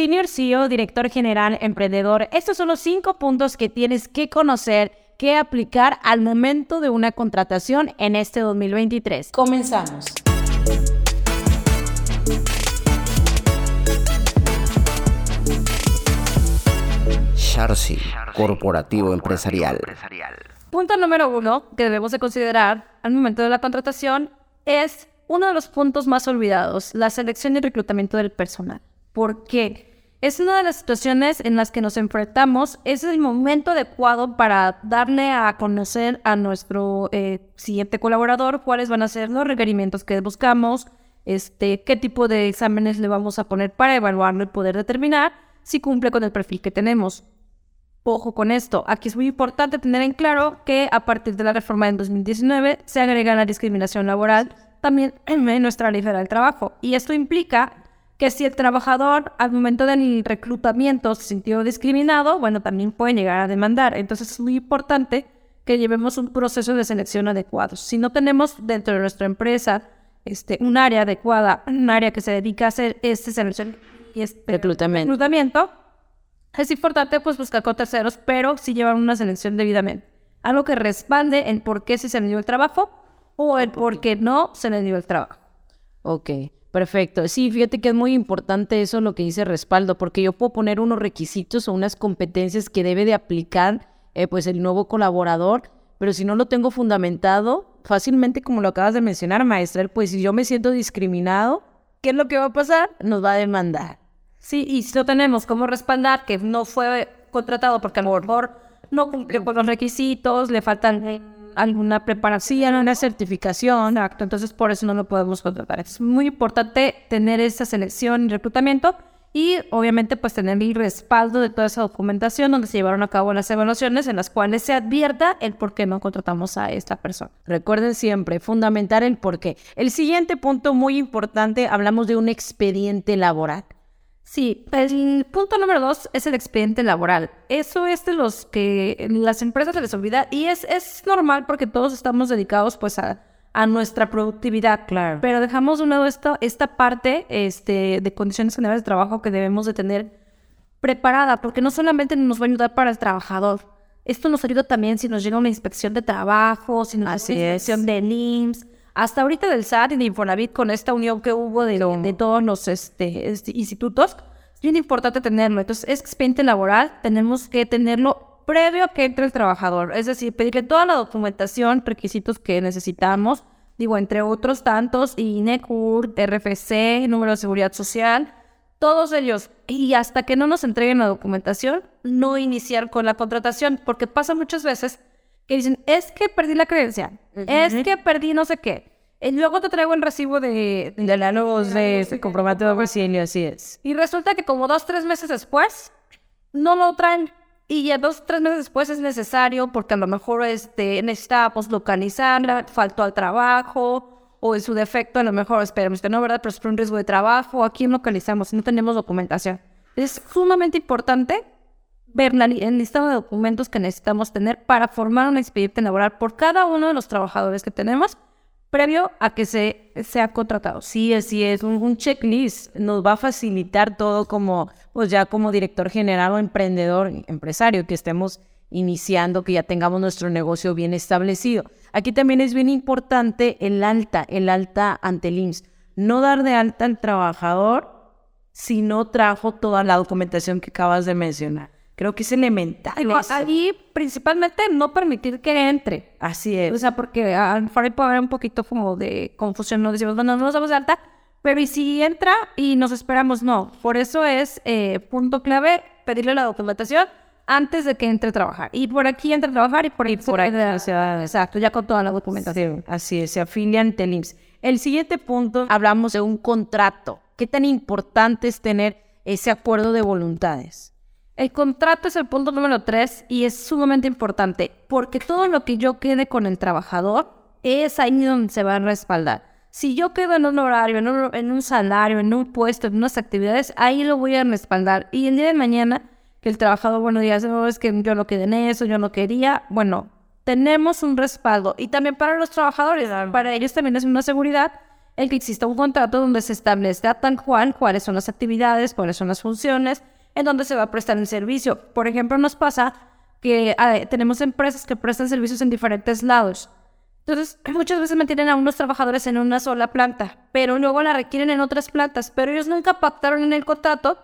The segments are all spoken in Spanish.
Senior CEO, director general, emprendedor. Estos son los cinco puntos que tienes que conocer, que aplicar al momento de una contratación en este 2023. Comenzamos. Sharsi, corporativo empresarial. Punto número uno que debemos de considerar al momento de la contratación es uno de los puntos más olvidados, la selección y reclutamiento del personal. ¿Por qué? Es una de las situaciones en las que nos enfrentamos. Es el momento adecuado para darle a conocer a nuestro eh, siguiente colaborador cuáles van a ser los requerimientos que buscamos, este, qué tipo de exámenes le vamos a poner para evaluarlo y poder determinar si cumple con el perfil que tenemos. Ojo con esto, aquí es muy importante tener en claro que a partir de la reforma en 2019 se agrega la discriminación laboral también en nuestra ley federal del trabajo. Y esto implica que si el trabajador al momento del reclutamiento se sintió discriminado, bueno, también puede llegar a demandar. Entonces es muy importante que llevemos un proceso de selección adecuado. Si no tenemos dentro de nuestra empresa este, un área adecuada, un área que se dedica a hacer este selección y este reclutamiento, es importante pues buscar con terceros, pero si llevan una selección debidamente. Algo que respalde el por qué se le dio el trabajo o el por qué no se le dio el trabajo. Ok. Perfecto. Sí, fíjate que es muy importante eso lo que dice respaldo, porque yo puedo poner unos requisitos o unas competencias que debe de aplicar eh, pues el nuevo colaborador, pero si no lo tengo fundamentado, fácilmente, como lo acabas de mencionar, maestra, pues si yo me siento discriminado, ¿qué es lo que va a pasar? Nos va a demandar. Sí, y si no tenemos cómo respaldar que no fue contratado porque a lo mejor no cumplió con los requisitos, le faltan alguna preparación, una certificación, acto. Entonces, por eso no lo podemos contratar. Es muy importante tener esa selección y reclutamiento y obviamente pues tener el respaldo de toda esa documentación donde se llevaron a cabo las evaluaciones en las cuales se advierta el por qué no contratamos a esta persona. Recuerden siempre, fundamentar el por qué. El siguiente punto muy importante, hablamos de un expediente laboral. Sí, el punto número dos es el expediente laboral. Eso es de los que las empresas se les olvida y es, es normal porque todos estamos dedicados pues a, a nuestra productividad. Claro. Pero dejamos de lado esta, esta parte este, de condiciones generales de trabajo que debemos de tener preparada porque no solamente nos va a ayudar para el trabajador, esto nos ayuda también si nos llega una inspección de trabajo, si nos llega una inspección de NIMS, hasta ahorita del SAT y de Infonavit, con esta unión que hubo de, de todos los este, este, institutos, es bien importante tenerlo. Entonces, es expediente laboral, tenemos que tenerlo previo a que entre el trabajador. Es decir, pedirle toda la documentación, requisitos que necesitamos, digo, entre otros tantos, INECUR, RFC, número de seguridad social, todos ellos. Y hasta que no nos entreguen la documentación, no iniciar con la contratación, porque pasa muchas veces que dicen, es que perdí la creencia, es que perdí no sé qué. Y luego te traigo el recibo de, de la luz de ese comprobante de domicilio, así es. Y resulta que como dos, tres meses después, no lo traen. Y ya dos, tres meses después es necesario porque a lo mejor este, necesitamos localizarla, faltó al trabajo, o en su defecto a lo mejor, esperemos usted no, ¿verdad? Pero es por un riesgo de trabajo, ¿a quién localizamos? No tenemos documentación. Es sumamente importante ver el listado de documentos que necesitamos tener para formar un expediente laboral por cada uno de los trabajadores que tenemos previo a que se sea contratado. Sí, así es, un, checklist nos va a facilitar todo como, pues ya como director general o emprendedor, empresario, que estemos iniciando, que ya tengamos nuestro negocio bien establecido. Aquí también es bien importante el alta, el alta ante el IMSS. No dar de alta al trabajador si no trajo toda la documentación que acabas de mencionar. Creo que es elemental. Ahí principalmente no permitir que entre. Así es. O sea, porque a lo mejor puede haber un poquito como de confusión. No decimos, bueno, no nos damos alta, pero ¿y si entra y nos esperamos? No. Por eso es eh, punto clave pedirle la documentación antes de que entre a trabajar. Y por aquí entra a trabajar y por ahí por ahí. exacto, ya con toda la documentación. así es, se afilian ante el IMSS. El siguiente punto, hablamos de un contrato. ¿Qué tan importante es tener ese acuerdo de voluntades? El contrato es el punto número tres y es sumamente importante porque todo lo que yo quede con el trabajador es ahí donde se va a respaldar. Si yo quedo en un horario, en un, salario, en un puesto, en unas actividades, ahí lo voy a respaldar. Y el día de mañana, que el trabajador, bueno, diga, oh, es que yo no quedé en eso, yo no quería, bueno, tenemos un respaldo. Y también para los trabajadores, para ellos también es una seguridad el que exista un contrato donde se establezca tal cual cuáles son las actividades, cuáles son las funciones, en donde se va a prestar el servicio. Por ejemplo, nos pasa que ah, tenemos empresas que prestan servicios en diferentes lados. Entonces, muchas veces mantienen a unos trabajadores en una sola planta, pero luego la requieren en otras plantas, pero ellos nunca pactaron en el contrato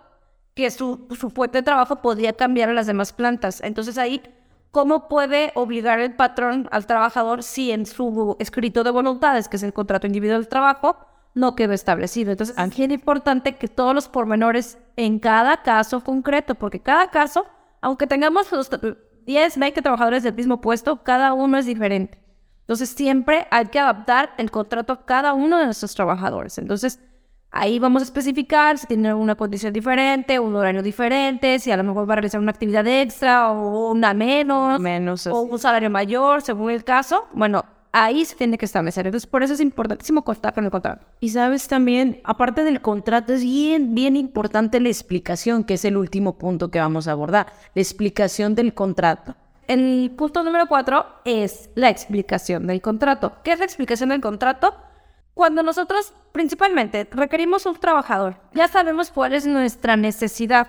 que su, su fuente de trabajo podía cambiar a las demás plantas. Entonces ahí, ¿cómo puede obligar el patrón al trabajador si en su escrito de voluntades, que es el contrato individual de trabajo, no quedó establecido? Entonces, es bien importante que todos los pormenores en cada caso concreto, porque cada caso, aunque tengamos los 10, 20 trabajadores del mismo puesto, cada uno es diferente. Entonces, siempre hay que adaptar el contrato a cada uno de nuestros trabajadores. Entonces, Ahí vamos a especificar si tiene una condición diferente, un horario diferente, si a lo mejor va a realizar una actividad extra o una menos, menos o un salario mayor, según el caso. Bueno, ahí se tiene que establecer. Entonces, por eso es importantísimo contar con el contrato. Y sabes también, aparte del contrato, es bien, bien importante la explicación, que es el último punto que vamos a abordar, la explicación del contrato. El punto número cuatro es la explicación del contrato. ¿Qué es la explicación del contrato? Cuando nosotros principalmente requerimos un trabajador, ya sabemos cuál es nuestra necesidad.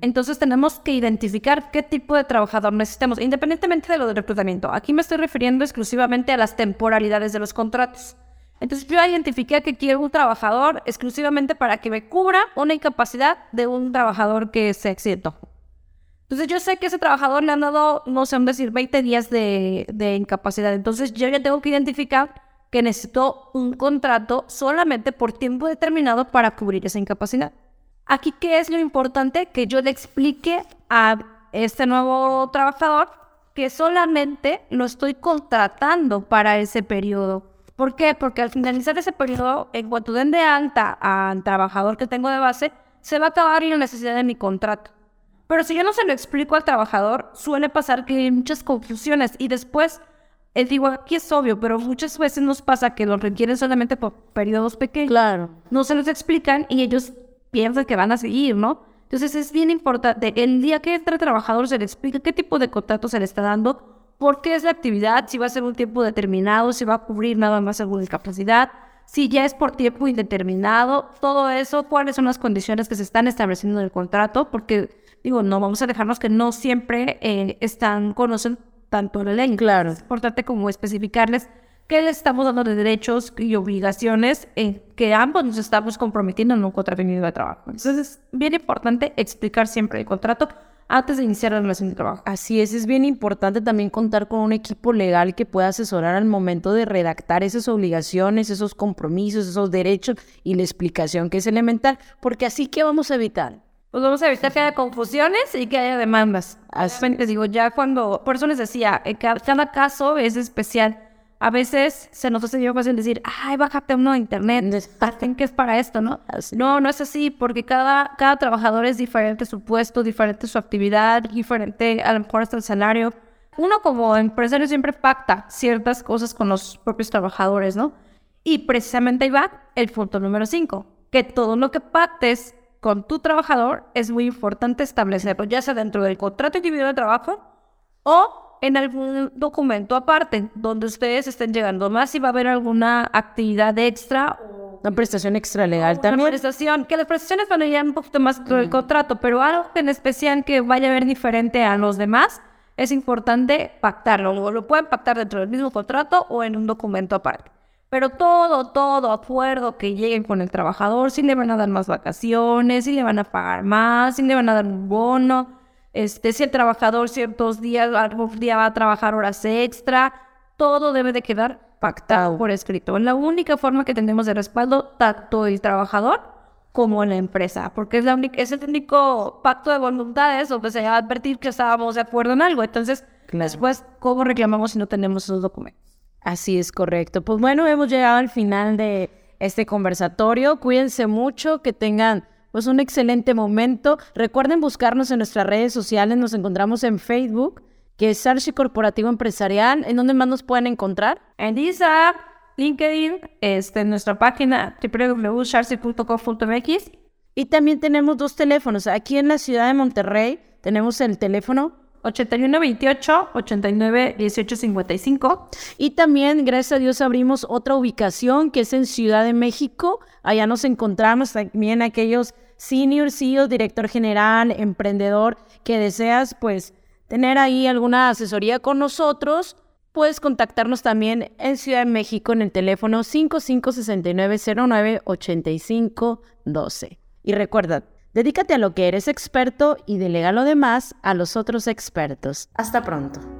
Entonces tenemos que identificar qué tipo de trabajador necesitamos, independientemente de lo del reclutamiento. Aquí me estoy refiriendo exclusivamente a las temporalidades de los contratos. Entonces yo identifiqué que quiero un trabajador exclusivamente para que me cubra una incapacidad de un trabajador que se accidentó. Entonces yo sé que ese trabajador le han dado, no sé, decir, 20 días de, de incapacidad. Entonces yo ya tengo que identificar que necesito un contrato solamente por tiempo determinado para cubrir esa incapacidad. Aquí, ¿qué es lo importante? Que yo le explique a este nuevo trabajador que solamente lo estoy contratando para ese periodo. ¿Por qué? Porque al finalizar ese periodo, en cuanto den de alta al trabajador que tengo de base, se va a acabar la necesidad de mi contrato. Pero si yo no se lo explico al trabajador, suele pasar que hay muchas confusiones y después él digo, aquí es obvio, pero muchas veces nos pasa que lo requieren solamente por periodos pequeños. Claro. No se los explican y ellos piensan que van a seguir, ¿no? Entonces es bien importante, el día que entre trabajador se le explica qué tipo de contrato se le está dando, por qué es la actividad, si va a ser un tiempo determinado, si va a cubrir nada más alguna discapacidad, si ya es por tiempo indeterminado, todo eso, cuáles son las condiciones que se están estableciendo en el contrato, porque digo, no vamos a dejarnos que no siempre eh, están, conocen tanto la ley. Claro. Es importante como especificarles qué les estamos dando de derechos y obligaciones en que ambos nos estamos comprometiendo en un contrato de trabajo. Entonces es bien importante explicar siempre el contrato antes de iniciar la relación de trabajo. Así es, es bien importante también contar con un equipo legal que pueda asesorar al momento de redactar esas obligaciones, esos compromisos, esos derechos y la explicación que es elemental, porque así que vamos a evitar pues vamos a evitar que haya confusiones y que haya demandas. Así les digo, ya cuando, por eso les decía, eh, cada, caso es especial. A veces se nos hace fácil decir, ay, bájate uno de internet, hacen que es para esto, ¿no? No, no es así, porque cada, cada trabajador es diferente su puesto, diferente su actividad, diferente a lo mejor hasta el salario. Uno como empresario siempre pacta ciertas cosas con los propios trabajadores, ¿no? Y precisamente ahí va el punto número 5, que todo lo que pactes con tu trabajador es muy importante establecerlo, ya sea dentro del contrato individual de trabajo o en algún documento aparte, donde ustedes estén llegando más si va a haber alguna actividad extra una prestación extra legal también. Una prestación, que las prestaciones van a ir un poquito más del contrato, pero algo en especial que vaya a ver diferente a los demás, es importante pactarlo. Lo pueden pactar dentro del mismo contrato o en un documento aparte. Pero todo, todo acuerdo que lleguen con el trabajador, si le van a dar más vacaciones, si le van a pagar más, si le van a dar un bono, este, si el trabajador ciertos días, algún día va a trabajar horas extra, todo debe de quedar pactado por escrito. La única forma que tenemos de respaldo, tanto el trabajador como la empresa, porque es, la única, es el único pacto de voluntades donde se va a advertir que estábamos de acuerdo en algo. Entonces, después, ¿cómo reclamamos si no tenemos esos documentos? Así es correcto. Pues bueno, hemos llegado al final de este conversatorio. Cuídense mucho, que tengan pues un excelente momento. Recuerden buscarnos en nuestras redes sociales. Nos encontramos en Facebook, que es Sarchi Corporativo Empresarial. ¿En dónde más nos pueden encontrar? En Instagram, LinkedIn, este, en nuestra página www.sharsi.com.mx. Y también tenemos dos teléfonos. Aquí en la ciudad de Monterrey tenemos el teléfono 8128 89 18 55. Y también, gracias a Dios, abrimos otra ubicación que es en Ciudad de México. Allá nos encontramos también aquellos senior CEO, director general, emprendedor que deseas pues tener ahí alguna asesoría con nosotros. Puedes contactarnos también en Ciudad de México en el teléfono 5569098512. Y recuerda, Dedícate a lo que eres experto y delega lo demás a los otros expertos. Hasta pronto.